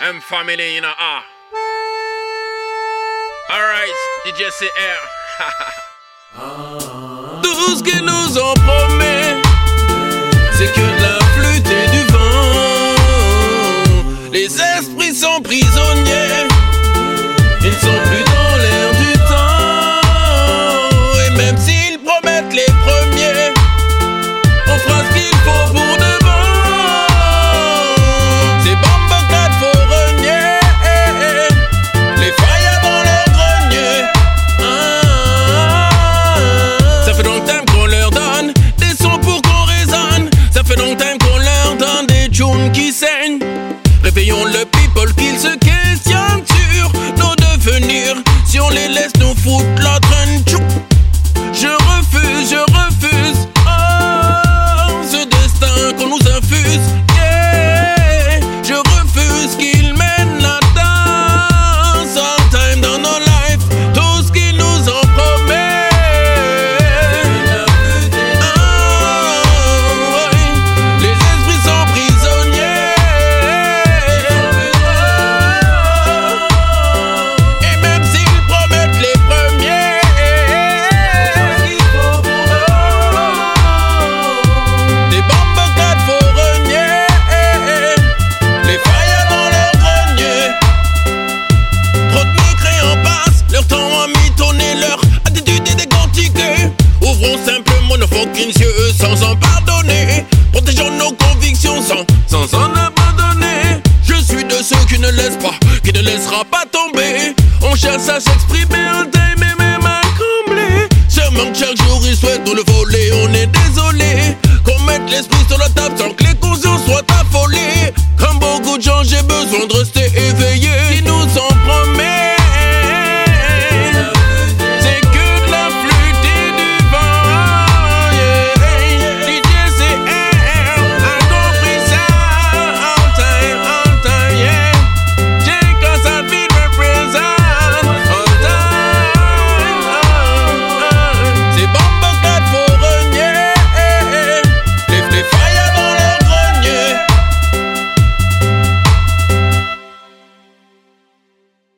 M family, you know, ah. Alright, DJ CR. Tout ce qu'ils nous ont promis, c'est que de la flûte et du vent. Les esprits sont prisonniers, ils sont plus dans Le people qu'ils se questionnent sur nos devenirs. Si on les laisse nous foutre la traîne, mon fucking yeux sans en pardonner. Protégeons nos convictions sans, sans en abandonner. Je suis de ceux qui ne laissent pas, qui ne laissera pas tomber. On cherche à s'exprimer, on t'aime et même à combler. Ce manque chaque jour, il souhaite nous le voler, on est désolé. Qu'on mette l'esprit sur la table sans